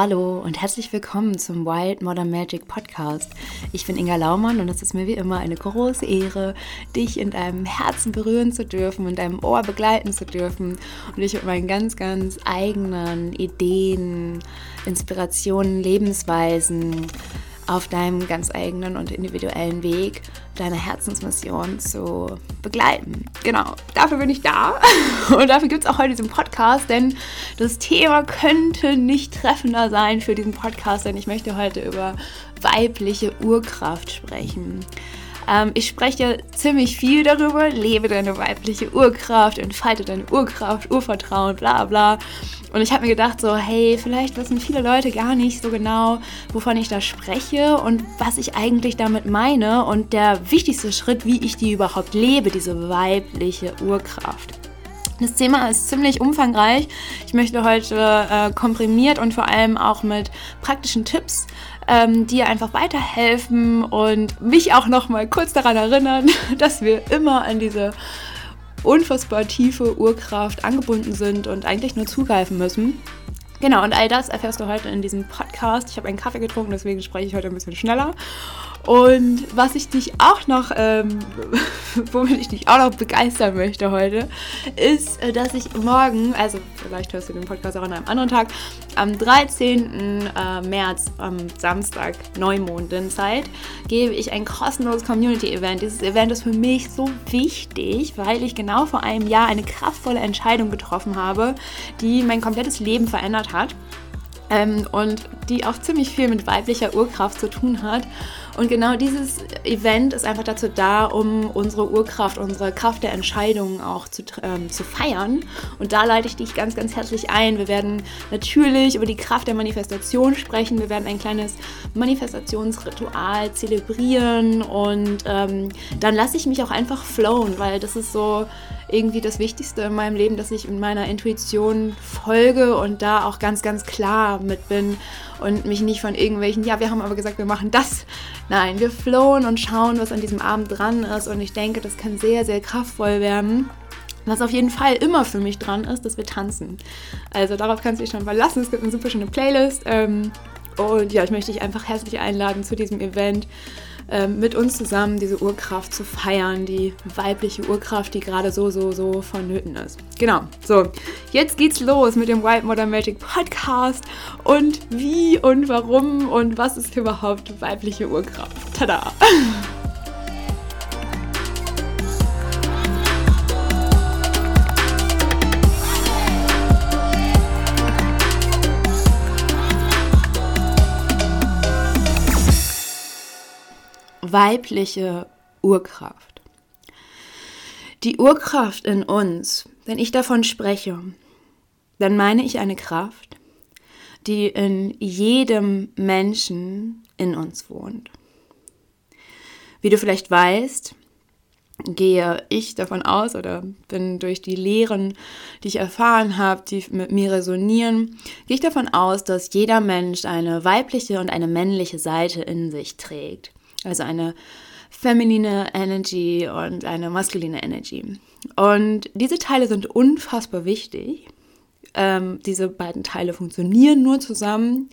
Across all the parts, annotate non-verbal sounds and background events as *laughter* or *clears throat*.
Hallo und herzlich willkommen zum Wild Modern Magic Podcast. Ich bin Inga Laumann und es ist mir wie immer eine große Ehre, dich in deinem Herzen berühren zu dürfen, in deinem Ohr begleiten zu dürfen und dich mit meinen ganz, ganz eigenen Ideen, Inspirationen, Lebensweisen auf deinem ganz eigenen und individuellen Weg deine Herzensmission zu begleiten. Genau, dafür bin ich da *laughs* und dafür gibt es auch heute diesen Podcast, denn das Thema könnte nicht treffender sein für diesen Podcast, denn ich möchte heute über weibliche Urkraft sprechen. Ähm, ich spreche ziemlich viel darüber, lebe deine weibliche Urkraft, entfalte deine Urkraft, Urvertrauen, bla bla. Und ich habe mir gedacht, so, hey, vielleicht wissen viele Leute gar nicht so genau, wovon ich da spreche und was ich eigentlich damit meine. Und der wichtigste Schritt, wie ich die überhaupt lebe, diese weibliche Urkraft. Das Thema ist ziemlich umfangreich. Ich möchte heute äh, komprimiert und vor allem auch mit praktischen Tipps ähm, dir einfach weiterhelfen und mich auch noch mal kurz daran erinnern, *laughs* dass wir immer an diese unfassbar tiefe Urkraft angebunden sind und eigentlich nur zugreifen müssen. Genau, und all das erfährst du heute in diesem Podcast. Ich habe einen Kaffee getrunken, deswegen spreche ich heute ein bisschen schneller. Und was ich dich auch noch, ähm, *laughs* womit ich dich auch noch begeistern möchte heute, ist, äh, dass ich morgen, also vielleicht hörst du den Podcast auch an einem anderen Tag, am 13. Äh, März, am Samstag, Neumondenzeit, gebe ich ein kostenloses Community-Event. Dieses Event ist für mich so wichtig, weil ich genau vor einem Jahr eine kraftvolle Entscheidung getroffen habe, die mein komplettes Leben verändert hat. Ähm, und die auch ziemlich viel mit weiblicher Urkraft zu tun hat. Und genau dieses Event ist einfach dazu da, um unsere Urkraft, unsere Kraft der Entscheidungen auch zu, ähm, zu feiern. Und da leite ich dich ganz, ganz herzlich ein. Wir werden natürlich über die Kraft der Manifestation sprechen. Wir werden ein kleines Manifestationsritual zelebrieren und ähm, dann lasse ich mich auch einfach flowen, weil das ist so irgendwie das Wichtigste in meinem Leben, dass ich in meiner Intuition folge und da auch ganz, ganz klar mit bin und mich nicht von irgendwelchen, ja, wir haben aber gesagt, wir machen das. Nein, wir flowen und schauen, was an diesem Abend dran ist und ich denke, das kann sehr, sehr kraftvoll werden. Was auf jeden Fall immer für mich dran ist, dass wir tanzen. Also darauf kannst du dich schon verlassen. Es gibt eine super schöne Playlist. Ähm, und ja, ich möchte dich einfach herzlich einladen zu diesem Event. Ähm, mit uns zusammen diese Urkraft zu feiern, die weibliche Urkraft, die gerade so, so, so vonnöten ist. Genau, so, jetzt geht's los mit dem White Modern Magic Podcast und wie und warum und was ist überhaupt weibliche Urkraft. Tada! *laughs* weibliche Urkraft. Die Urkraft in uns, wenn ich davon spreche, dann meine ich eine Kraft, die in jedem Menschen in uns wohnt. Wie du vielleicht weißt, gehe ich davon aus oder bin durch die Lehren, die ich erfahren habe, die mit mir resonieren, gehe ich davon aus, dass jeder Mensch eine weibliche und eine männliche Seite in sich trägt. Also eine feminine Energy und eine maskuline Energy. Und diese Teile sind unfassbar wichtig. Ähm, diese beiden Teile funktionieren nur zusammen.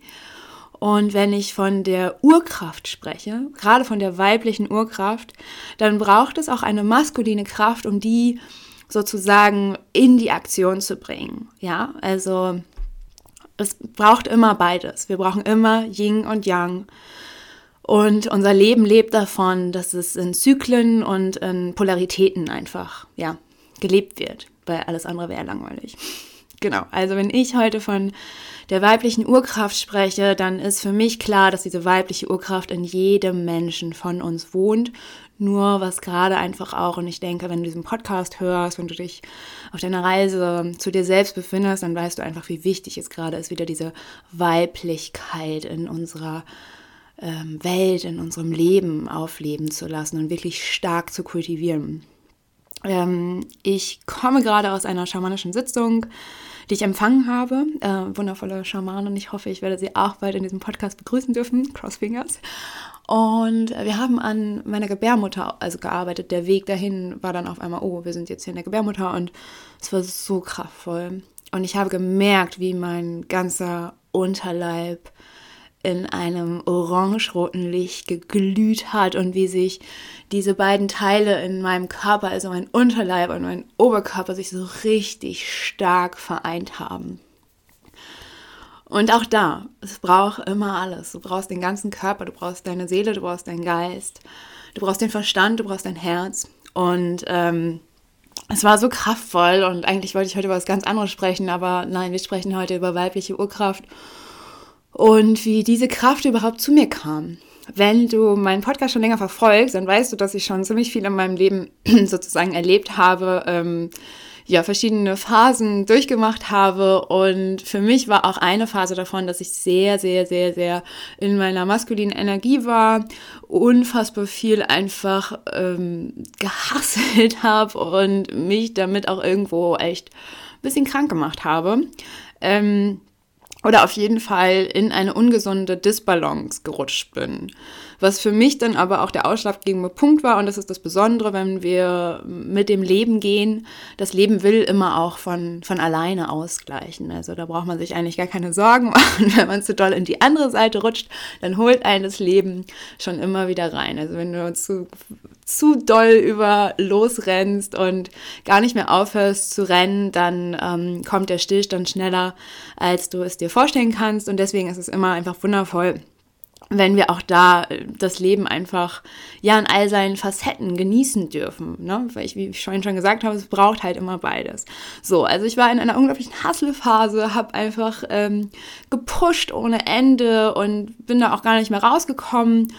Und wenn ich von der Urkraft spreche, gerade von der weiblichen Urkraft, dann braucht es auch eine maskuline Kraft, um die sozusagen in die Aktion zu bringen. Ja, also es braucht immer beides. Wir brauchen immer Yin und Yang. Und unser Leben lebt davon, dass es in Zyklen und in Polaritäten einfach, ja, gelebt wird, weil alles andere wäre langweilig. Genau, also wenn ich heute von der weiblichen Urkraft spreche, dann ist für mich klar, dass diese weibliche Urkraft in jedem Menschen von uns wohnt. Nur was gerade einfach auch, und ich denke, wenn du diesen Podcast hörst, wenn du dich auf deiner Reise zu dir selbst befindest, dann weißt du einfach, wie wichtig es gerade ist, wieder diese Weiblichkeit in unserer ähm, Welt, in unserem Leben aufleben zu lassen und wirklich stark zu kultivieren. Ähm, ich komme gerade aus einer schamanischen Sitzung, die ich empfangen habe. Äh, wundervolle Schamanin. Ich hoffe, ich werde sie auch bald in diesem Podcast begrüßen dürfen. *laughs* Crossfingers. Und wir haben an meiner Gebärmutter also gearbeitet. Der Weg dahin war dann auf einmal, oh, wir sind jetzt hier in der Gebärmutter und es war so kraftvoll. Und ich habe gemerkt, wie mein ganzer Unterleib in einem orange-roten Licht geglüht hat und wie sich diese beiden Teile in meinem Körper, also mein Unterleib und mein Oberkörper, sich so richtig stark vereint haben. Und auch da, es braucht immer alles. Du brauchst den ganzen Körper, du brauchst deine Seele, du brauchst deinen Geist, du brauchst den Verstand, du brauchst dein Herz. Und ähm, es war so kraftvoll und eigentlich wollte ich heute über was ganz anderes sprechen, aber nein, wir sprechen heute über weibliche Urkraft und wie diese Kraft überhaupt zu mir kam. Wenn du meinen Podcast schon länger verfolgst, dann weißt du, dass ich schon ziemlich viel in meinem Leben *clears throat* sozusagen erlebt habe, ähm, ja, verschiedene Phasen durchgemacht habe. Und für mich war auch eine Phase davon, dass ich sehr, sehr, sehr, sehr in meiner maskulinen Energie war, unfassbar viel einfach ähm, gehasselt *laughs* habe und mich damit auch irgendwo echt ein bisschen krank gemacht habe. Ähm, oder auf jeden Fall in eine ungesunde Disbalance gerutscht bin. Was für mich dann aber auch der ausschlaggebende Punkt war, und das ist das Besondere, wenn wir mit dem Leben gehen, das Leben will immer auch von, von alleine ausgleichen. Also da braucht man sich eigentlich gar keine Sorgen *laughs* machen. Wenn man zu doll in die andere Seite rutscht, dann holt einen das Leben schon immer wieder rein. Also wenn du zu, zu doll über losrennst und gar nicht mehr aufhörst zu rennen, dann ähm, kommt der Stillstand schneller, als du es dir vorstellen kannst. Und deswegen ist es immer einfach wundervoll, wenn wir auch da äh, das Leben einfach ja in all seinen Facetten genießen dürfen. Ne? Weil ich, wie ich vorhin schon gesagt habe, es braucht halt immer beides. So, also ich war in einer unglaublichen Hustle-Phase, habe einfach ähm, gepusht ohne Ende und bin da auch gar nicht mehr rausgekommen.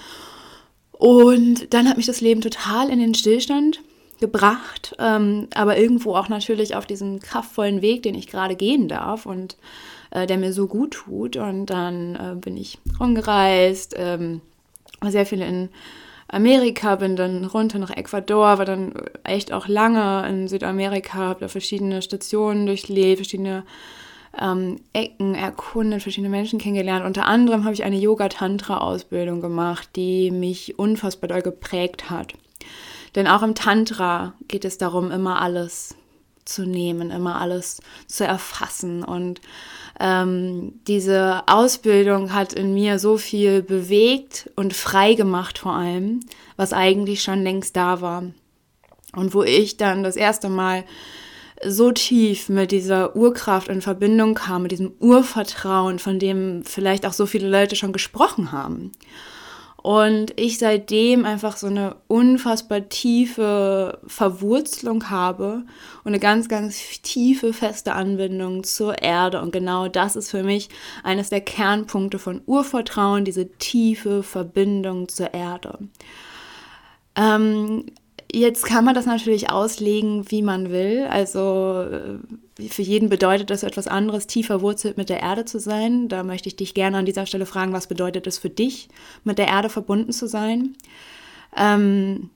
Und dann hat mich das Leben total in den Stillstand gebracht, ähm, aber irgendwo auch natürlich auf diesen kraftvollen Weg, den ich gerade gehen darf. Und äh, der mir so gut tut. Und dann äh, bin ich rumgereist, ähm, sehr viel in Amerika, bin dann runter nach Ecuador, war dann echt auch lange in Südamerika, habe da verschiedene Stationen durchlebt, verschiedene ähm, Ecken erkundet, verschiedene Menschen kennengelernt. Unter anderem habe ich eine Yoga-Tantra-Ausbildung gemacht, die mich unfassbar doll geprägt hat. Denn auch im Tantra geht es darum, immer alles zu nehmen, immer alles zu erfassen. Und ähm, diese Ausbildung hat in mir so viel bewegt und frei gemacht vor allem, was eigentlich schon längst da war. Und wo ich dann das erste Mal so tief mit dieser Urkraft in Verbindung kam, mit diesem Urvertrauen, von dem vielleicht auch so viele Leute schon gesprochen haben. Und ich seitdem einfach so eine unfassbar tiefe Verwurzelung habe und eine ganz, ganz tiefe, feste Anbindung zur Erde. Und genau das ist für mich eines der Kernpunkte von Urvertrauen, diese tiefe Verbindung zur Erde. Ähm, Jetzt kann man das natürlich auslegen, wie man will. Also äh, für jeden bedeutet das etwas anderes, tiefer wurzelt mit der Erde zu sein. Da möchte ich dich gerne an dieser Stelle fragen, was bedeutet es für dich, mit der Erde verbunden zu sein? Ähm,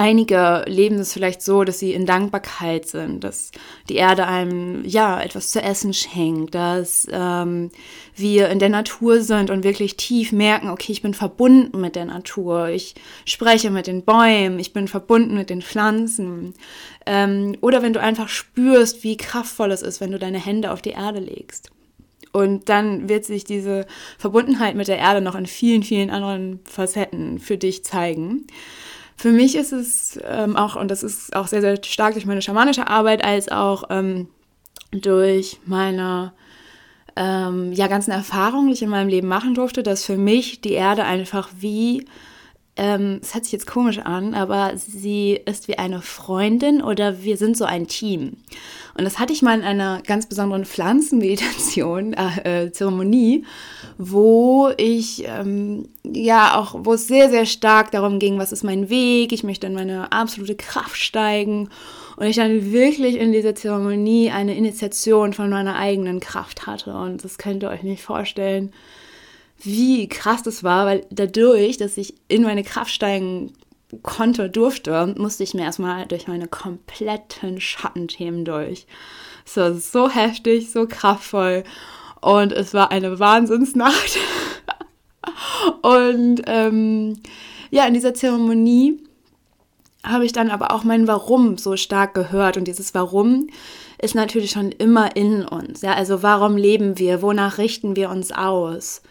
Einige leben es vielleicht so, dass sie in Dankbarkeit sind, dass die Erde einem ja etwas zu essen schenkt, dass ähm, wir in der Natur sind und wirklich tief merken, okay, ich bin verbunden mit der Natur, ich spreche mit den Bäumen, ich bin verbunden mit den Pflanzen. Ähm, oder wenn du einfach spürst, wie kraftvoll es ist, wenn du deine Hände auf die Erde legst. Und dann wird sich diese Verbundenheit mit der Erde noch in vielen, vielen anderen Facetten für dich zeigen. Für mich ist es ähm, auch, und das ist auch sehr, sehr stark durch meine schamanische Arbeit, als auch ähm, durch meine ähm, ja, ganzen Erfahrungen, die ich in meinem Leben machen durfte, dass für mich die Erde einfach wie ähm, es hört sich jetzt komisch an, aber sie ist wie eine Freundin oder wir sind so ein Team. Und das hatte ich mal in einer ganz besonderen Pflanzenmeditation, *laughs* äh, äh, Zeremonie, wo ich ähm, ja auch, wo es sehr, sehr stark darum ging, was ist mein Weg, ich möchte in meine absolute Kraft steigen. Und ich dann wirklich in dieser Zeremonie eine Initiation von meiner eigenen Kraft hatte. Und das könnt ihr euch nicht vorstellen, wie krass das war, weil dadurch, dass ich in meine Kraft steigen konnte, durfte, musste ich mir erstmal durch meine kompletten Schattenthemen durch. Es war so heftig, so kraftvoll und es war eine Wahnsinnsnacht. *laughs* und ähm, ja, in dieser Zeremonie habe ich dann aber auch mein Warum so stark gehört und dieses Warum ist natürlich schon immer in uns. Ja, also warum leben wir? Wonach richten wir uns aus?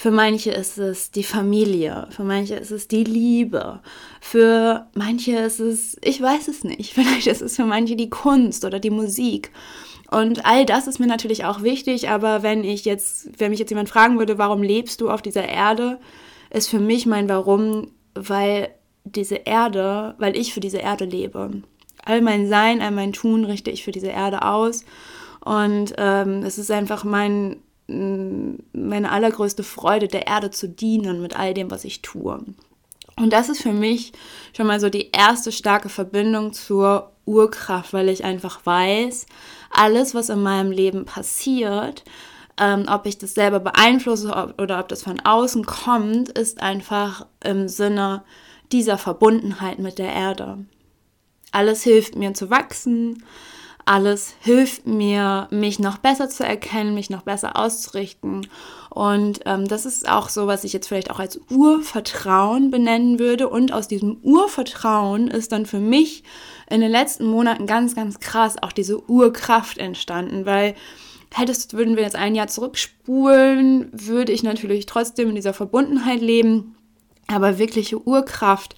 Für manche ist es die Familie, für manche ist es die Liebe, für manche ist es, ich weiß es nicht, *laughs* vielleicht ist es für manche die Kunst oder die Musik. Und all das ist mir natürlich auch wichtig, aber wenn ich jetzt, wenn mich jetzt jemand fragen würde, warum lebst du auf dieser Erde, ist für mich mein Warum, weil diese Erde, weil ich für diese Erde lebe. All mein Sein, all mein Tun richte ich für diese Erde aus. Und ähm, es ist einfach mein, meine allergrößte Freude, der Erde zu dienen mit all dem, was ich tue. Und das ist für mich schon mal so die erste starke Verbindung zur Urkraft, weil ich einfach weiß, alles, was in meinem Leben passiert, ähm, ob ich das selber beeinflusse ob, oder ob das von außen kommt, ist einfach im Sinne dieser Verbundenheit mit der Erde. Alles hilft mir zu wachsen, alles hilft mir, mich noch besser zu erkennen, mich noch besser auszurichten. Und ähm, das ist auch so, was ich jetzt vielleicht auch als Urvertrauen benennen würde. Und aus diesem Urvertrauen ist dann für mich in den letzten Monaten ganz, ganz krass auch diese Urkraft entstanden, weil hättest, würden wir jetzt ein Jahr zurückspulen, würde ich natürlich trotzdem in dieser Verbundenheit leben. Aber wirkliche Urkraft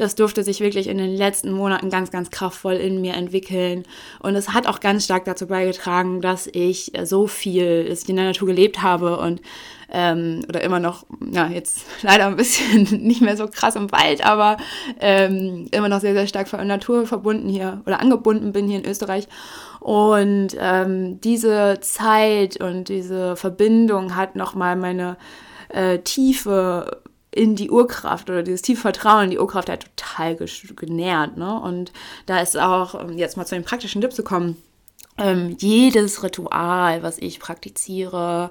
das durfte sich wirklich in den letzten Monaten ganz, ganz kraftvoll in mir entwickeln. Und es hat auch ganz stark dazu beigetragen, dass ich so viel in der Natur gelebt habe und ähm, oder immer noch, ja, jetzt *laughs* leider ein bisschen *laughs* nicht mehr so krass im Wald, aber ähm, immer noch sehr, sehr stark von der Natur verbunden hier oder angebunden bin hier in Österreich. Und ähm, diese Zeit und diese Verbindung hat nochmal meine äh, tiefe in die Urkraft oder dieses tiefe Vertrauen in die Urkraft halt total genährt. Ne? Und da ist auch, um jetzt mal zu den praktischen Tipp zu kommen, ähm, jedes Ritual, was ich praktiziere,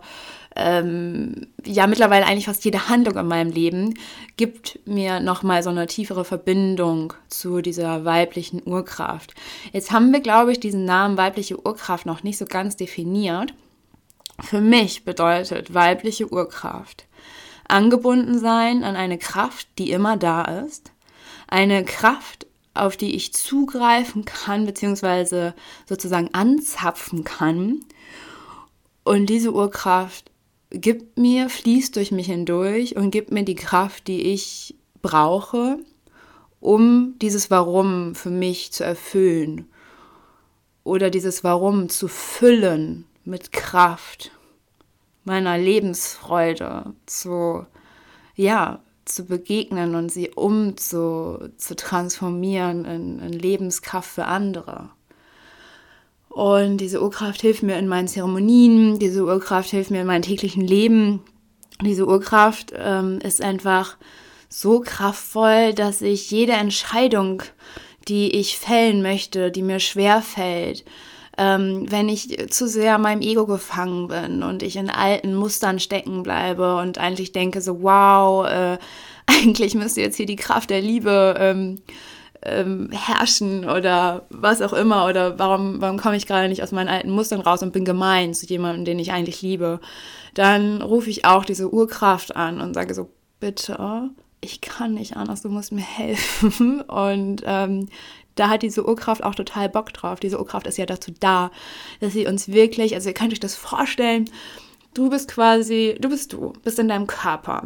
ähm, ja mittlerweile eigentlich fast jede Handlung in meinem Leben, gibt mir nochmal so eine tiefere Verbindung zu dieser weiblichen Urkraft. Jetzt haben wir, glaube ich, diesen Namen weibliche Urkraft noch nicht so ganz definiert. Für mich bedeutet weibliche Urkraft angebunden sein an eine Kraft, die immer da ist, eine Kraft, auf die ich zugreifen kann, beziehungsweise sozusagen anzapfen kann. Und diese Urkraft gibt mir, fließt durch mich hindurch und gibt mir die Kraft, die ich brauche, um dieses Warum für mich zu erfüllen oder dieses Warum zu füllen mit Kraft meiner Lebensfreude zu, ja, zu begegnen und sie um zu, in, in Lebenskraft für andere. Und diese Urkraft hilft mir in meinen Zeremonien, diese Urkraft hilft mir in meinem täglichen Leben. Diese Urkraft ähm, ist einfach so kraftvoll, dass ich jede Entscheidung, die ich fällen möchte, die mir schwer fällt, ähm, wenn ich zu sehr meinem Ego gefangen bin und ich in alten Mustern stecken bleibe und eigentlich denke so, wow, äh, *laughs* eigentlich müsste jetzt hier die Kraft der Liebe ähm, ähm, herrschen oder was auch immer oder warum, warum komme ich gerade nicht aus meinen alten Mustern raus und bin gemein zu jemandem, den ich eigentlich liebe, dann rufe ich auch diese Urkraft an und sage so, bitte, ich kann nicht anders, du musst mir *laughs* helfen. Und ähm, da hat diese Urkraft auch total Bock drauf. Diese Urkraft ist ja dazu da, dass sie uns wirklich, also ihr könnt euch das vorstellen, du bist quasi, du bist du, bist in deinem Körper.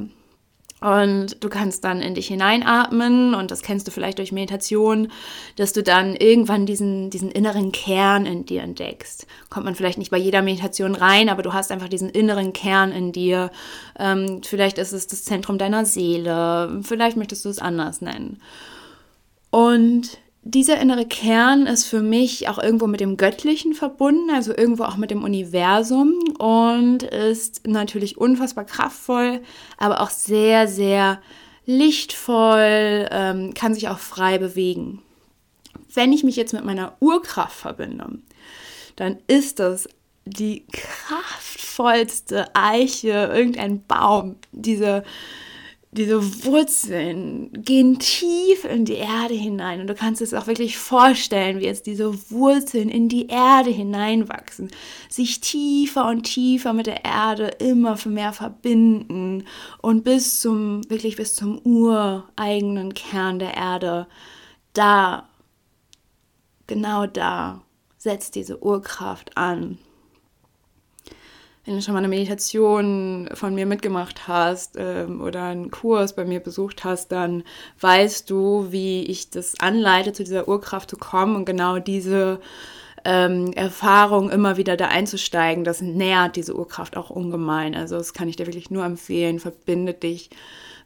Und du kannst dann in dich hineinatmen und das kennst du vielleicht durch Meditation, dass du dann irgendwann diesen, diesen inneren Kern in dir entdeckst. Kommt man vielleicht nicht bei jeder Meditation rein, aber du hast einfach diesen inneren Kern in dir. Ähm, vielleicht ist es das Zentrum deiner Seele, vielleicht möchtest du es anders nennen. Und dieser innere Kern ist für mich auch irgendwo mit dem Göttlichen verbunden, also irgendwo auch mit dem Universum und ist natürlich unfassbar kraftvoll, aber auch sehr, sehr lichtvoll, ähm, kann sich auch frei bewegen. Wenn ich mich jetzt mit meiner Urkraft verbinde, dann ist das die kraftvollste Eiche, irgendein Baum, diese diese Wurzeln gehen tief in die Erde hinein. Und du kannst es auch wirklich vorstellen, wie jetzt diese Wurzeln in die Erde hineinwachsen, sich tiefer und tiefer mit der Erde immer mehr verbinden und bis zum, wirklich bis zum ureigenen Kern der Erde, da, genau da setz diese Urkraft an wenn du schon mal eine Meditation von mir mitgemacht hast ähm, oder einen Kurs bei mir besucht hast, dann weißt du, wie ich das anleite, zu dieser Urkraft zu kommen und genau diese ähm, Erfahrung immer wieder da einzusteigen, das nährt diese Urkraft auch ungemein. Also das kann ich dir wirklich nur empfehlen. Verbinde dich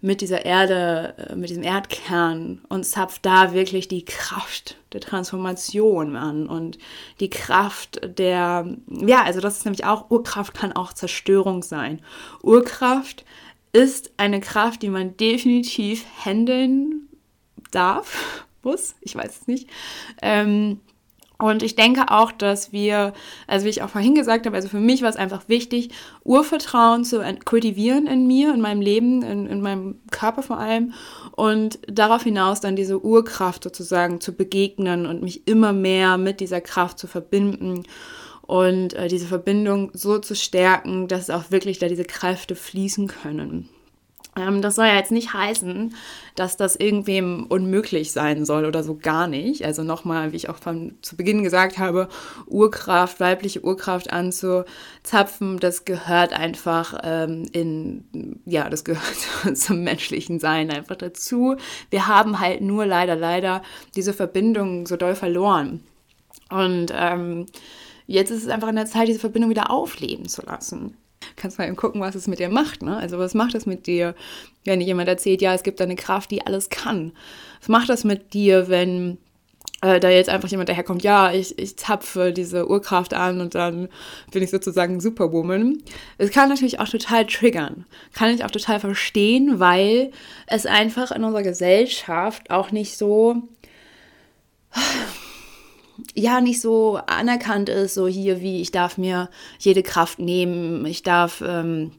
mit dieser Erde, äh, mit diesem Erdkern und zapft da wirklich die Kraft der Transformation an und die Kraft der, ja, also das ist nämlich auch, Urkraft kann auch Zerstörung sein. Urkraft ist eine Kraft, die man definitiv handeln darf, *laughs* muss, ich weiß es nicht. Ähm, und ich denke auch, dass wir, also wie ich auch vorhin gesagt habe, also für mich war es einfach wichtig, Urvertrauen zu kultivieren in mir, in meinem Leben, in, in meinem Körper vor allem und darauf hinaus dann diese Urkraft sozusagen zu begegnen und mich immer mehr mit dieser Kraft zu verbinden und äh, diese Verbindung so zu stärken, dass auch wirklich da diese Kräfte fließen können. Ähm, das soll ja jetzt nicht heißen, dass das irgendwem unmöglich sein soll oder so gar nicht. Also nochmal, wie ich auch von, zu Beginn gesagt habe, Urkraft, weibliche Urkraft anzuzapfen, das gehört einfach ähm, in, ja, das gehört *laughs* zum menschlichen Sein einfach dazu. Wir haben halt nur leider, leider diese Verbindung so doll verloren. Und ähm, jetzt ist es einfach an der Zeit, diese Verbindung wieder aufleben zu lassen kannst mal eben gucken, was es mit dir macht. Ne? Also was macht es mit dir, wenn jemand erzählt, ja, es gibt eine Kraft, die alles kann? Was macht das mit dir, wenn äh, da jetzt einfach jemand daherkommt, ja, ich, ich zapfe diese Urkraft an und dann bin ich sozusagen Superwoman. Es kann natürlich auch total triggern. Kann ich auch total verstehen, weil es einfach in unserer Gesellschaft auch nicht so ja nicht so anerkannt ist, so hier wie ich darf mir jede Kraft nehmen, ich darf ähm,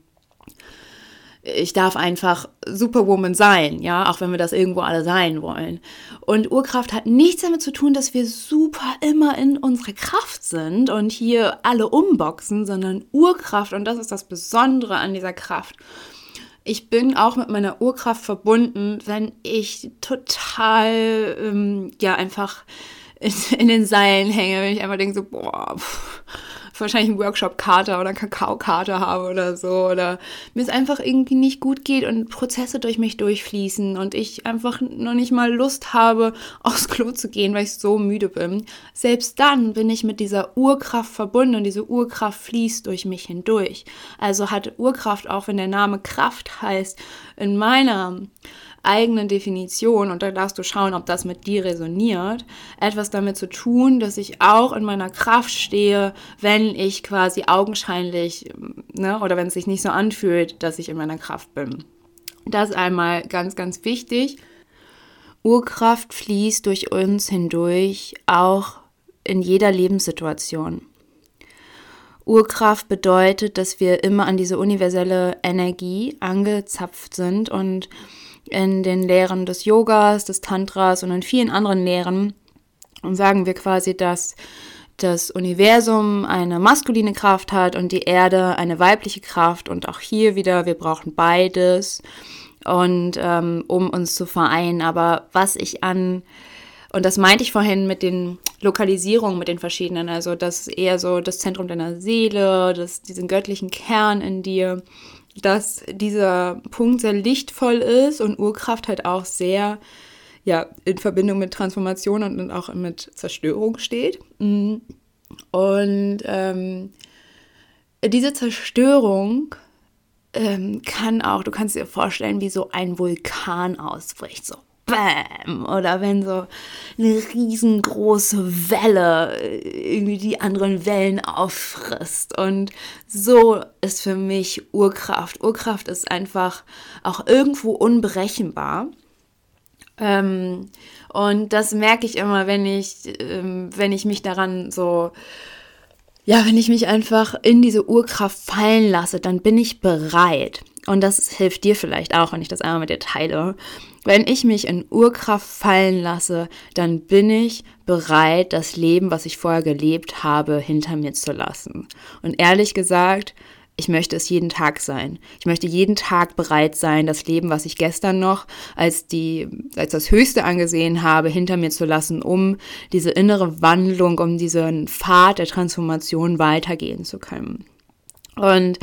ich darf einfach Superwoman sein, ja, auch wenn wir das irgendwo alle sein wollen. Und Urkraft hat nichts damit zu tun, dass wir super immer in unserer Kraft sind und hier alle umboxen, sondern Urkraft, und das ist das Besondere an dieser Kraft. Ich bin auch mit meiner Urkraft verbunden, wenn ich total, ähm, ja, einfach in, in den Seilen hänge, wenn ich einfach denke so, boah, pff, wahrscheinlich einen Workshop-Kater oder Kakao-Kater habe oder so oder mir es einfach irgendwie nicht gut geht und Prozesse durch mich durchfließen und ich einfach noch nicht mal Lust habe, *laughs* aufs Klo zu gehen, weil ich so müde bin. Selbst dann bin ich mit dieser Urkraft verbunden und diese Urkraft fließt durch mich hindurch. Also hat Urkraft, auch wenn der Name Kraft heißt, in meiner eigenen Definition, und da darfst du schauen, ob das mit dir resoniert, etwas damit zu tun, dass ich auch in meiner Kraft stehe, wenn ich quasi augenscheinlich, ne, oder wenn es sich nicht so anfühlt, dass ich in meiner Kraft bin. Das einmal ganz, ganz wichtig. Urkraft fließt durch uns hindurch, auch in jeder Lebenssituation. Urkraft bedeutet, dass wir immer an diese universelle Energie angezapft sind und in den Lehren des Yogas, des Tantras und in vielen anderen Lehren sagen wir quasi, dass das Universum eine maskuline Kraft hat und die Erde eine weibliche Kraft. Und auch hier wieder, wir brauchen beides und ähm, um uns zu vereinen. Aber was ich an, und das meinte ich vorhin mit den Lokalisierungen, mit den verschiedenen, also das ist eher so das Zentrum deiner Seele, das, diesen göttlichen Kern in dir dass dieser Punkt sehr lichtvoll ist und Urkraft halt auch sehr ja, in Verbindung mit Transformation und auch mit Zerstörung steht. Mm. Und ähm, diese Zerstörung ähm, kann auch, du kannst dir vorstellen, wie so ein Vulkan ausbricht, so Bäm! Oder wenn so eine riesengroße Welle irgendwie die anderen Wellen auffrisst. Und so ist für mich Urkraft. Urkraft ist einfach auch irgendwo unberechenbar. Ähm, und das merke ich immer, wenn ich, ähm, wenn ich mich daran so ja, wenn ich mich einfach in diese Urkraft fallen lasse, dann bin ich bereit. Und das hilft dir vielleicht auch, wenn ich das einmal mit dir teile. Wenn ich mich in Urkraft fallen lasse, dann bin ich bereit, das Leben, was ich vorher gelebt habe, hinter mir zu lassen. Und ehrlich gesagt, ich möchte es jeden Tag sein. Ich möchte jeden Tag bereit sein, das Leben, was ich gestern noch als die, als das Höchste angesehen habe, hinter mir zu lassen, um diese innere Wandlung, um diesen Pfad der Transformation weitergehen zu können. Und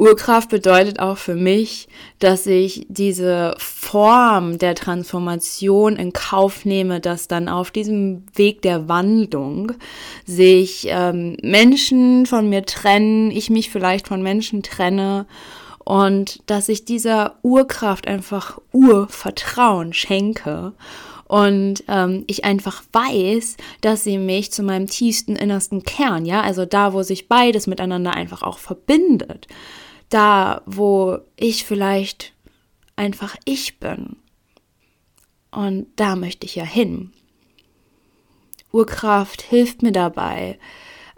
Urkraft bedeutet auch für mich, dass ich diese Form der Transformation in Kauf nehme, dass dann auf diesem Weg der Wandlung sich ähm, Menschen von mir trennen, ich mich vielleicht von Menschen trenne und dass ich dieser Urkraft einfach Urvertrauen schenke und ähm, ich einfach weiß, dass sie mich zu meinem tiefsten innersten Kern, ja, also da, wo sich beides miteinander einfach auch verbindet, da, wo ich vielleicht einfach ich bin. Und da möchte ich ja hin. Urkraft hilft mir dabei,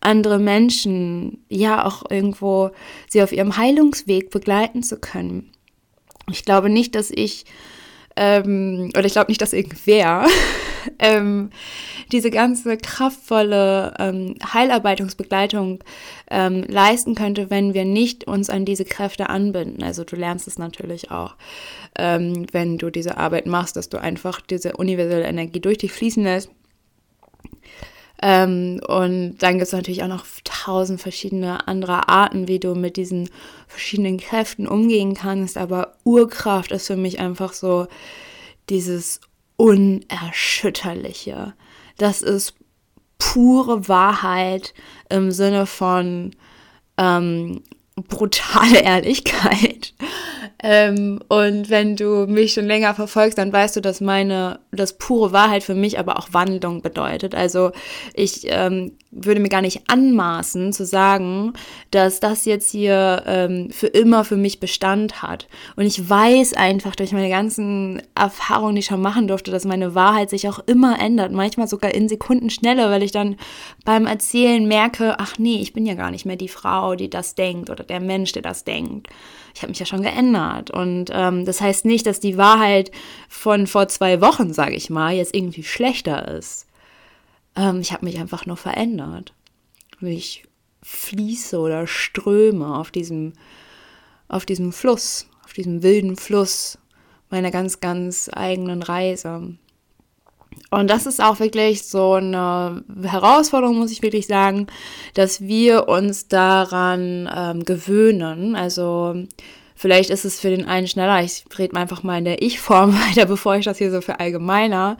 andere Menschen, ja auch irgendwo sie auf ihrem Heilungsweg begleiten zu können. Ich glaube nicht, dass ich, ähm, oder ich glaube nicht, dass irgendwer *laughs* ähm, diese ganze kraftvolle ähm, Heilarbeitungsbegleitung ähm, leisten könnte, wenn wir nicht uns an diese Kräfte anbinden. Also du lernst es natürlich auch, ähm, wenn du diese Arbeit machst, dass du einfach diese universelle Energie durch dich fließen lässt. Ähm, und dann gibt es natürlich auch noch tausend verschiedene andere Arten, wie du mit diesen verschiedenen Kräften umgehen kannst. Aber Urkraft ist für mich einfach so dieses Unerschütterliche. Das ist pure Wahrheit im Sinne von ähm, brutale *laughs* Ehrlichkeit. Ähm, und wenn du mich schon länger verfolgst, dann weißt du, dass meine, das pure Wahrheit für mich aber auch Wandlung bedeutet. Also ich ähm, würde mir gar nicht anmaßen zu sagen, dass das jetzt hier ähm, für immer für mich Bestand hat. Und ich weiß einfach durch meine ganzen Erfahrungen, die ich schon machen durfte, dass meine Wahrheit sich auch immer ändert. Manchmal sogar in Sekunden schneller, weil ich dann beim Erzählen merke, ach nee, ich bin ja gar nicht mehr die Frau, die das denkt oder der Mensch, der das denkt ich habe mich ja schon geändert. Und ähm, das heißt nicht, dass die Wahrheit von vor zwei Wochen, sage ich mal, jetzt irgendwie schlechter ist. Ähm, ich habe mich einfach nur verändert. Ich fließe oder ströme auf diesem, auf diesem Fluss, auf diesem wilden Fluss meiner ganz, ganz eigenen Reise. Und das ist auch wirklich so eine Herausforderung, muss ich wirklich sagen, dass wir uns daran ähm, gewöhnen. Also vielleicht ist es für den einen schneller. Ich rede einfach mal in der Ich-Form *laughs* weiter, bevor ich das hier so verallgemeiner.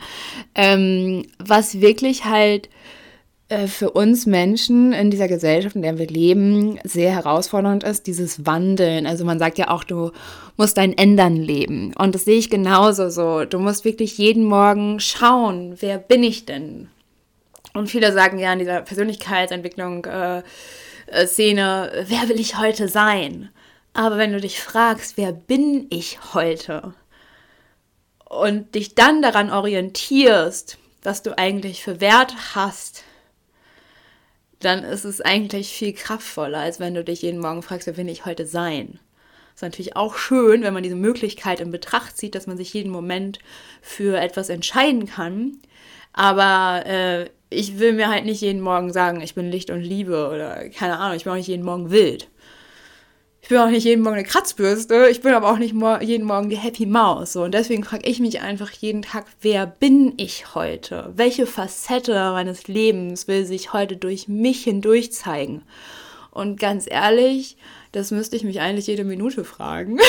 Ähm, was wirklich halt äh, für uns Menschen in dieser Gesellschaft, in der wir leben, sehr herausfordernd ist, dieses Wandeln. Also man sagt ja auch, du musst dein Ändern leben. Und das sehe ich genauso so. Du musst wirklich jeden Morgen schauen, wer bin ich denn? Und viele sagen ja in dieser Persönlichkeitsentwicklung äh, äh, Szene, wer will ich heute sein? Aber wenn du dich fragst, wer bin ich heute? Und dich dann daran orientierst, was du eigentlich für Wert hast, dann ist es eigentlich viel kraftvoller, als wenn du dich jeden Morgen fragst, wer will ich heute sein. Ist natürlich auch schön, wenn man diese Möglichkeit in Betracht zieht, dass man sich jeden Moment für etwas entscheiden kann. Aber äh, ich will mir halt nicht jeden Morgen sagen, ich bin Licht und Liebe oder keine Ahnung, ich bin auch nicht jeden Morgen wild. Ich bin auch nicht jeden Morgen eine Kratzbürste, ich bin aber auch nicht jeden Morgen die Happy Maus. So. Und deswegen frage ich mich einfach jeden Tag, wer bin ich heute? Welche Facette meines Lebens will sich heute durch mich hindurch zeigen? Und ganz ehrlich, das müsste ich mich eigentlich jede Minute fragen,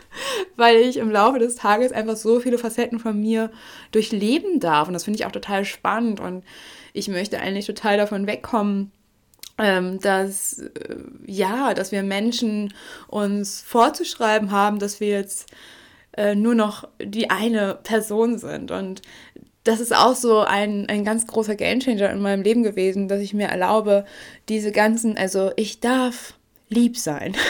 *laughs* weil ich im Laufe des Tages einfach so viele Facetten von mir durchleben darf. Und das finde ich auch total spannend. Und ich möchte eigentlich total davon wegkommen, ähm, dass äh, ja, dass wir Menschen uns vorzuschreiben haben, dass wir jetzt äh, nur noch die eine Person sind. Und das ist auch so ein, ein ganz großer Gamechanger in meinem Leben gewesen, dass ich mir erlaube, diese ganzen, also ich darf lieb sein. *laughs*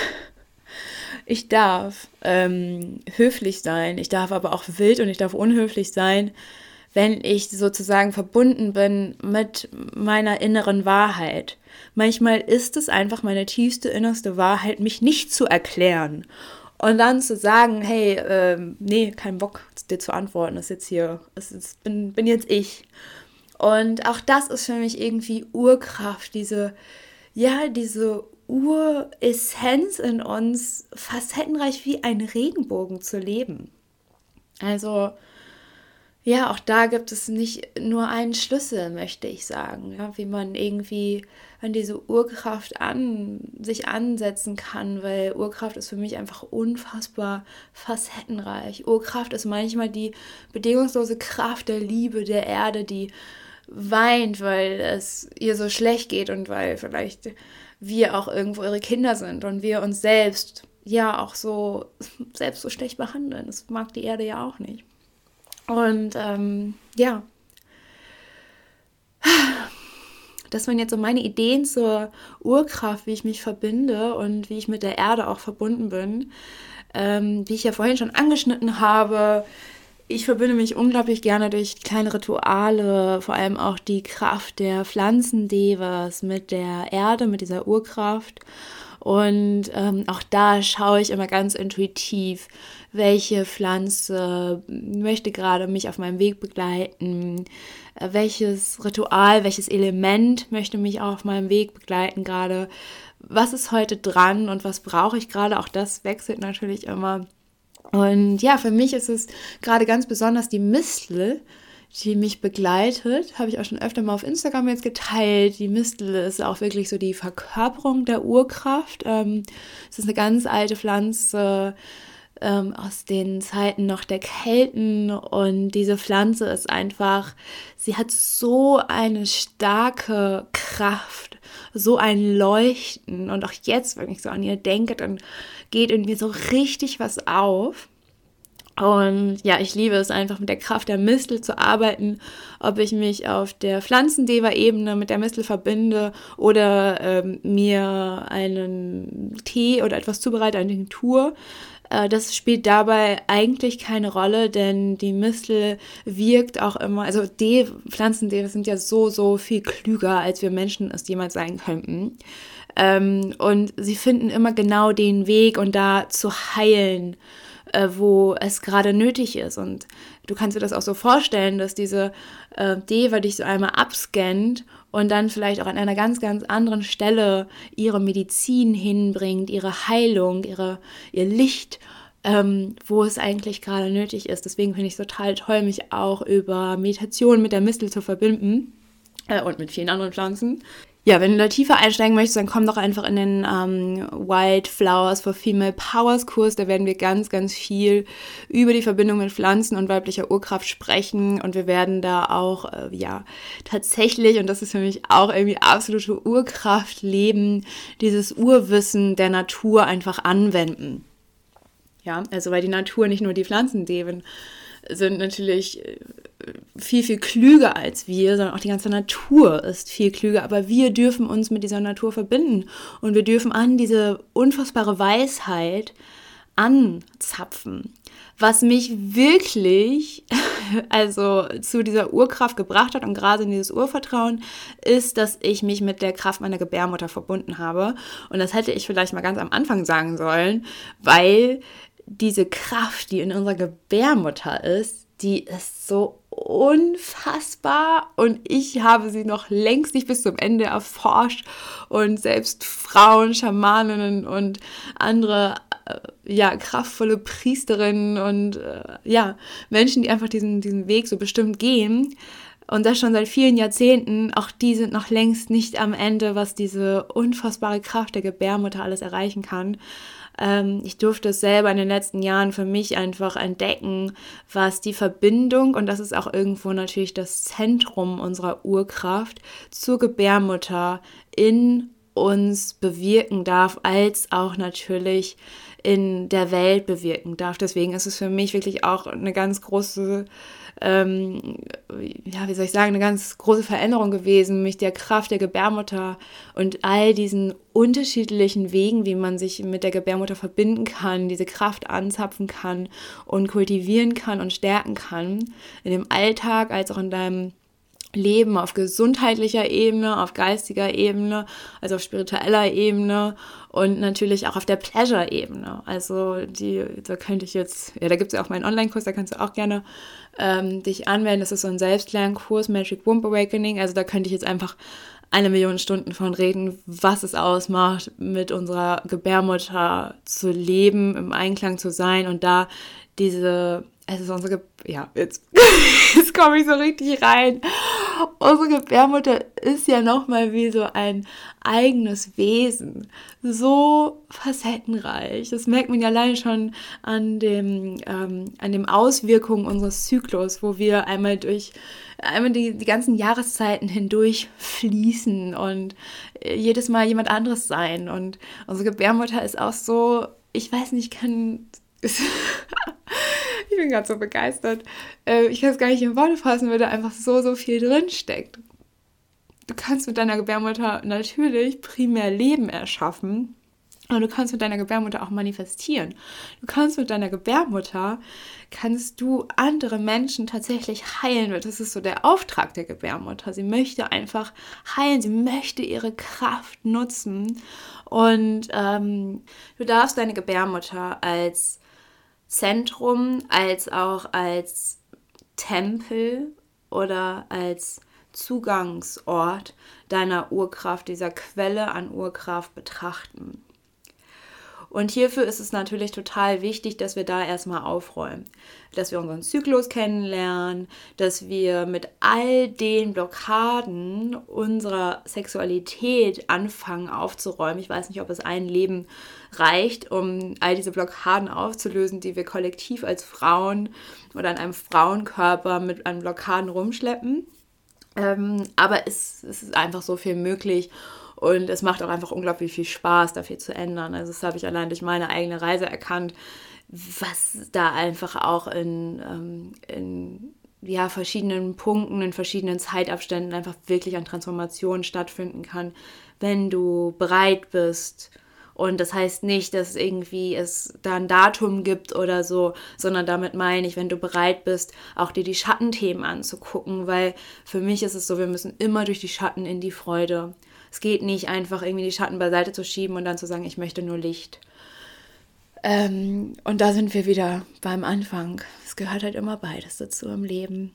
Ich darf ähm, höflich sein, ich darf aber auch wild und ich darf unhöflich sein, wenn ich sozusagen verbunden bin mit meiner inneren Wahrheit. Manchmal ist es einfach meine tiefste, innerste Wahrheit, mich nicht zu erklären. Und dann zu sagen, hey, äh, nee, kein Bock, dir zu antworten, ist jetzt hier, das ist, bin, bin jetzt ich. Und auch das ist für mich irgendwie Urkraft, diese, ja, diese Uressenz in uns, facettenreich wie ein Regenbogen zu leben. Also ja, auch da gibt es nicht nur einen Schlüssel, möchte ich sagen, ja, wie man irgendwie an diese Urkraft an sich ansetzen kann, weil Urkraft ist für mich einfach unfassbar facettenreich. Urkraft ist manchmal die bedingungslose Kraft der Liebe der Erde, die weint, weil es ihr so schlecht geht und weil vielleicht wir auch irgendwo ihre Kinder sind und wir uns selbst ja auch so *laughs* selbst so schlecht behandeln. Das mag die Erde ja auch nicht. Und ähm, ja, das waren jetzt so meine Ideen zur Urkraft, wie ich mich verbinde und wie ich mit der Erde auch verbunden bin. Ähm, wie ich ja vorhin schon angeschnitten habe, ich verbinde mich unglaublich gerne durch kleine Rituale, vor allem auch die Kraft der Pflanzendevas mit der Erde, mit dieser Urkraft. Und ähm, auch da schaue ich immer ganz intuitiv, welche Pflanze möchte gerade mich auf meinem Weg begleiten, äh, welches Ritual, welches Element möchte mich auf meinem Weg begleiten gerade, was ist heute dran und was brauche ich gerade. Auch das wechselt natürlich immer. Und ja, für mich ist es gerade ganz besonders die Mistel, die mich begleitet. Habe ich auch schon öfter mal auf Instagram jetzt geteilt. Die Mistel ist auch wirklich so die Verkörperung der Urkraft. Ähm, es ist eine ganz alte Pflanze ähm, aus den Zeiten noch der Kelten und diese Pflanze ist einfach, sie hat so eine starke Kraft, so ein Leuchten und auch jetzt, wenn ich so an ihr denke, dann geht mir so richtig was auf. Und ja, ich liebe es einfach mit der Kraft der Mistel zu arbeiten, ob ich mich auf der Pflanzendeva-Ebene mit der Mistel verbinde oder ähm, mir einen Tee oder etwas zubereite, eine Tinktur. Äh, das spielt dabei eigentlich keine Rolle, denn die Mistel wirkt auch immer, also die Pflanzendeva sind ja so, so viel klüger, als wir Menschen es jemals sein könnten. Ähm, und sie finden immer genau den Weg und da zu heilen äh, wo es gerade nötig ist. Und du kannst dir das auch so vorstellen, dass diese äh, Deva dich so einmal abscannt und dann vielleicht auch an einer ganz, ganz anderen Stelle ihre Medizin hinbringt, ihre Heilung, ihre, ihr Licht. Ähm, wo es eigentlich gerade nötig ist. Deswegen finde ich es total toll, mich auch über Meditation mit der Mistel zu verbinden äh, und mit vielen anderen Pflanzen ja, wenn du da tiefer einsteigen möchtest, dann komm doch einfach in den ähm, Wildflowers for Female Powers Kurs. Da werden wir ganz, ganz viel über die Verbindung mit Pflanzen und weiblicher Urkraft sprechen. Und wir werden da auch, äh, ja, tatsächlich, und das ist für mich auch irgendwie absolute Urkraft leben, dieses Urwissen der Natur einfach anwenden. Ja, also weil die Natur nicht nur die Pflanzen leben, sind natürlich äh, viel, viel klüger als wir, sondern auch die ganze Natur ist viel klüger. Aber wir dürfen uns mit dieser Natur verbinden und wir dürfen an diese unfassbare Weisheit anzapfen. Was mich wirklich, *laughs* also zu dieser Urkraft gebracht hat und gerade in dieses Urvertrauen, ist, dass ich mich mit der Kraft meiner Gebärmutter verbunden habe. Und das hätte ich vielleicht mal ganz am Anfang sagen sollen, weil diese Kraft, die in unserer Gebärmutter ist, die ist so unfassbar. Und ich habe sie noch längst nicht bis zum Ende erforscht. Und selbst Frauen, Schamaninnen und andere äh, ja kraftvolle Priesterinnen und äh, ja Menschen, die einfach diesen diesen Weg so bestimmt gehen. Und das schon seit vielen Jahrzehnten, auch die sind noch längst nicht am Ende, was diese unfassbare Kraft der Gebärmutter alles erreichen kann. Ähm, ich durfte es selber in den letzten Jahren für mich einfach entdecken, was die Verbindung, und das ist auch irgendwo natürlich das Zentrum unserer Urkraft, zur Gebärmutter in uns bewirken darf, als auch natürlich in der Welt bewirken darf. Deswegen ist es für mich wirklich auch eine ganz große ähm, ja, wie soll ich sagen, eine ganz große Veränderung gewesen, mich der Kraft der Gebärmutter und all diesen unterschiedlichen Wegen, wie man sich mit der Gebärmutter verbinden kann, diese Kraft anzapfen kann und kultivieren kann und stärken kann, in dem Alltag als auch in deinem leben auf gesundheitlicher Ebene, auf geistiger Ebene, also auf spiritueller Ebene und natürlich auch auf der Pleasure-Ebene. Also die, da könnte ich jetzt, ja, da gibt es ja auch meinen Online-Kurs, da kannst du auch gerne ähm, dich anmelden. Das ist so ein Selbstlernkurs, Magic Womb Awakening. Also da könnte ich jetzt einfach eine Million Stunden von reden, was es ausmacht, mit unserer Gebärmutter zu leben, im Einklang zu sein und da diese, es ist unsere, Ge ja, jetzt, *laughs* jetzt komme ich so richtig rein. Unsere Gebärmutter ist ja nochmal wie so ein eigenes Wesen. So facettenreich. Das merkt man ja allein schon an dem, ähm, an den Auswirkungen unseres Zyklus, wo wir einmal durch einmal die, die ganzen Jahreszeiten hindurch fließen und äh, jedes Mal jemand anderes sein. Und unsere Gebärmutter ist auch so, ich weiß nicht, kann. *laughs* bin gerade so begeistert. Äh, ich kann es gar nicht in Worte fassen, weil da einfach so, so viel drin steckt. Du kannst mit deiner Gebärmutter natürlich primär Leben erschaffen und du kannst mit deiner Gebärmutter auch manifestieren. Du kannst mit deiner Gebärmutter, kannst du andere Menschen tatsächlich heilen. Das ist so der Auftrag der Gebärmutter. Sie möchte einfach heilen. Sie möchte ihre Kraft nutzen. Und ähm, du darfst deine Gebärmutter als Zentrum, als auch als Tempel oder als Zugangsort deiner Urkraft, dieser Quelle an Urkraft betrachten. Und hierfür ist es natürlich total wichtig, dass wir da erstmal aufräumen, dass wir unseren Zyklus kennenlernen, dass wir mit all den Blockaden unserer Sexualität anfangen aufzuräumen. Ich weiß nicht, ob es ein Leben reicht, um all diese Blockaden aufzulösen, die wir kollektiv als Frauen oder an einem Frauenkörper mit an Blockaden rumschleppen. Ähm, aber es, es ist einfach so viel möglich. Und es macht auch einfach unglaublich viel Spaß, da viel zu ändern. Also das habe ich allein durch meine eigene Reise erkannt, was da einfach auch in, ähm, in ja, verschiedenen Punkten, in verschiedenen Zeitabständen einfach wirklich an Transformationen stattfinden kann, wenn du bereit bist. Und das heißt nicht, dass irgendwie es da ein Datum gibt oder so, sondern damit meine ich, wenn du bereit bist, auch dir die Schattenthemen anzugucken, weil für mich ist es so, wir müssen immer durch die Schatten in die Freude. Es geht nicht einfach irgendwie die Schatten beiseite zu schieben und dann zu sagen, ich möchte nur Licht. Ähm, und da sind wir wieder beim Anfang. Es gehört halt immer beides dazu im Leben.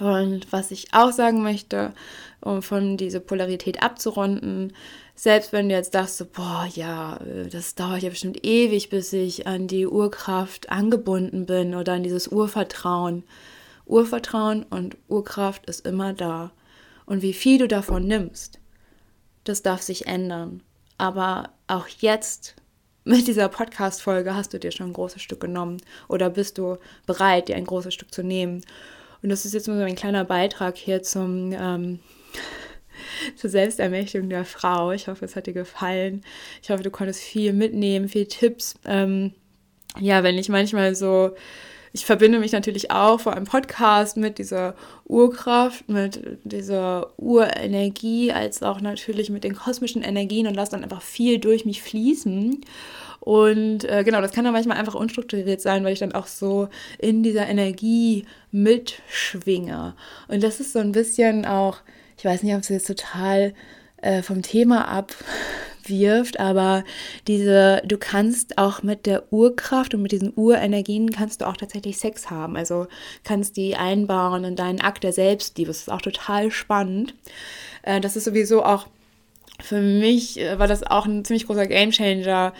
Und was ich auch sagen möchte, um von dieser Polarität abzurunden, selbst wenn du jetzt dachtest, so, boah, ja, das dauert ja bestimmt ewig, bis ich an die Urkraft angebunden bin oder an dieses Urvertrauen. Urvertrauen und Urkraft ist immer da. Und wie viel du davon nimmst, das darf sich ändern. Aber auch jetzt mit dieser Podcast-Folge hast du dir schon ein großes Stück genommen oder bist du bereit, dir ein großes Stück zu nehmen. Und das ist jetzt nur so ein kleiner Beitrag hier zum, ähm, *laughs* zur Selbstermächtigung der Frau. Ich hoffe, es hat dir gefallen. Ich hoffe, du konntest viel mitnehmen, viel Tipps. Ähm, ja, wenn ich manchmal so ich verbinde mich natürlich auch vor einem Podcast mit dieser Urkraft, mit dieser Urenergie, als auch natürlich mit den kosmischen Energien und lasse dann einfach viel durch mich fließen. Und äh, genau, das kann dann manchmal einfach unstrukturiert sein, weil ich dann auch so in dieser Energie mitschwinge. Und das ist so ein bisschen auch, ich weiß nicht, ob es jetzt total äh, vom Thema ab wirft, aber diese, du kannst auch mit der Urkraft und mit diesen Urenergien kannst du auch tatsächlich Sex haben. Also kannst die einbauen in deinen Akt der Selbstliebe. Das ist auch total spannend. Äh, das ist sowieso auch für mich äh, war das auch ein ziemlich großer Gamechanger,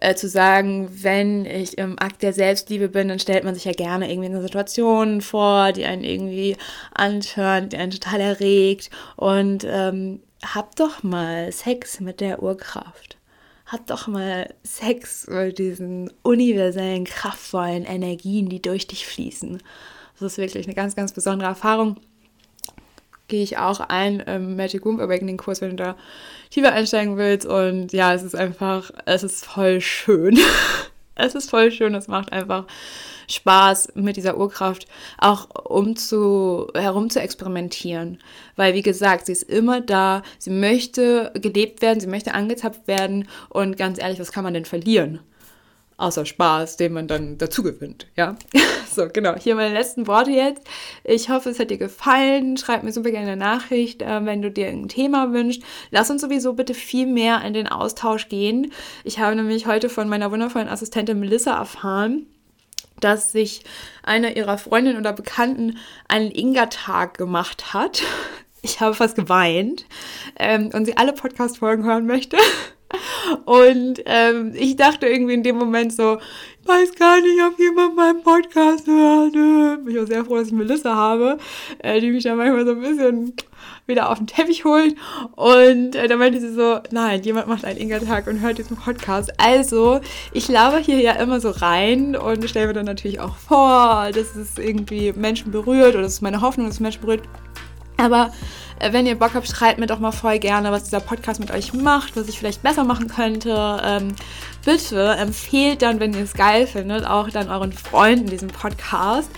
äh, zu sagen, wenn ich im Akt der Selbstliebe bin, dann stellt man sich ja gerne irgendwie eine Situation vor, die einen irgendwie antört, die einen total erregt. Und ähm, hab doch mal Sex mit der Urkraft. Hab doch mal Sex mit diesen universellen, kraftvollen Energien, die durch dich fließen. Das ist wirklich eine ganz, ganz besondere Erfahrung. Gehe ich auch ein im Magic Womb Awakening Kurs, wenn du da tiefer einsteigen willst. Und ja, es ist einfach, es ist voll schön. *laughs* es ist voll schön, es macht einfach Spaß mit dieser Urkraft auch um zu, herum zu experimentieren. Weil, wie gesagt, sie ist immer da, sie möchte gelebt werden, sie möchte angezapft werden und ganz ehrlich, was kann man denn verlieren? Außer Spaß, den man dann dazu gewinnt. Ja, *laughs* so genau. Hier meine letzten Worte jetzt. Ich hoffe, es hat dir gefallen. Schreib mir super gerne eine Nachricht, äh, wenn du dir ein Thema wünschst. Lass uns sowieso bitte viel mehr in den Austausch gehen. Ich habe nämlich heute von meiner wundervollen Assistentin Melissa erfahren, dass sich einer ihrer Freundinnen oder Bekannten einen Inga-Tag gemacht hat. *laughs* Ich habe fast geweint ähm, und sie alle Podcast-Folgen hören möchte. Und ähm, ich dachte irgendwie in dem Moment so, ich weiß gar nicht, ob jemand meinen Podcast hört. Bin ich auch sehr froh, dass ich Melissa habe, äh, die mich da manchmal so ein bisschen wieder auf den Teppich holt. Und äh, da meinte sie so, nein, jemand macht einen Inga-Tag und hört diesen Podcast. Also, ich laber hier ja immer so rein und stelle mir dann natürlich auch vor, dass es irgendwie Menschen berührt oder das ist meine Hoffnung, dass es Menschen berührt. Aber äh, wenn ihr Bock habt, schreibt mir doch mal voll gerne, was dieser Podcast mit euch macht, was ich vielleicht besser machen könnte. Ähm, bitte empfehlt dann, wenn ihr es geil findet, auch dann euren Freunden diesen Podcast.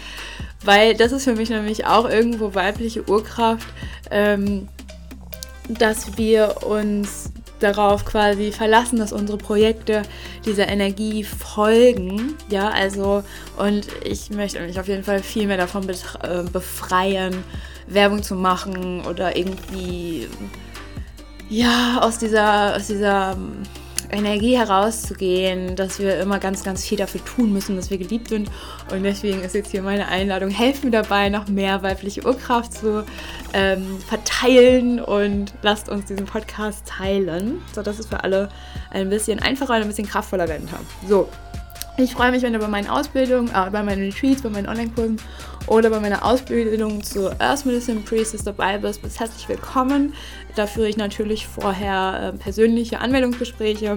Weil das ist für mich nämlich auch irgendwo weibliche Urkraft, ähm, dass wir uns darauf quasi verlassen, dass unsere Projekte dieser Energie folgen. Ja, also, und ich möchte mich auf jeden Fall viel mehr davon äh, befreien, Werbung zu machen oder irgendwie ja aus dieser, aus dieser Energie herauszugehen, dass wir immer ganz, ganz viel dafür tun müssen, dass wir geliebt sind. Und deswegen ist jetzt hier meine Einladung, helft mir dabei, noch mehr weibliche Urkraft zu ähm, verteilen und lasst uns diesen Podcast teilen, sodass es für alle ein bisschen einfacher und ein bisschen kraftvoller werden kann. So, ich freue mich, wenn du bei meinen Ausbildungen, äh, bei meinen Retreats, bei meinen Online-Kursen oder bei meiner Ausbildung zur Earth Medicine Priestess dabei bist. Bist herzlich willkommen. Da führe ich natürlich vorher äh, persönliche Anmeldungsgespräche,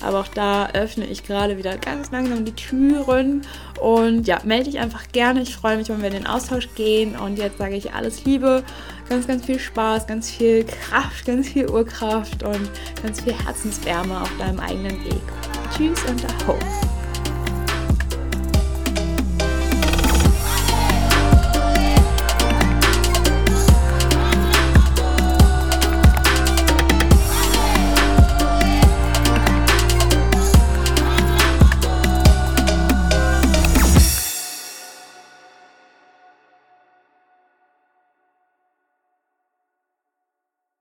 aber auch da öffne ich gerade wieder ganz langsam die Türen. Und ja, melde dich einfach gerne. Ich freue mich, wenn wir in den Austausch gehen. Und jetzt sage ich alles Liebe, ganz, ganz viel Spaß, ganz viel Kraft, ganz viel Urkraft und ganz viel Herzenswärme auf deinem eigenen Weg. Tschüss und Ahoi.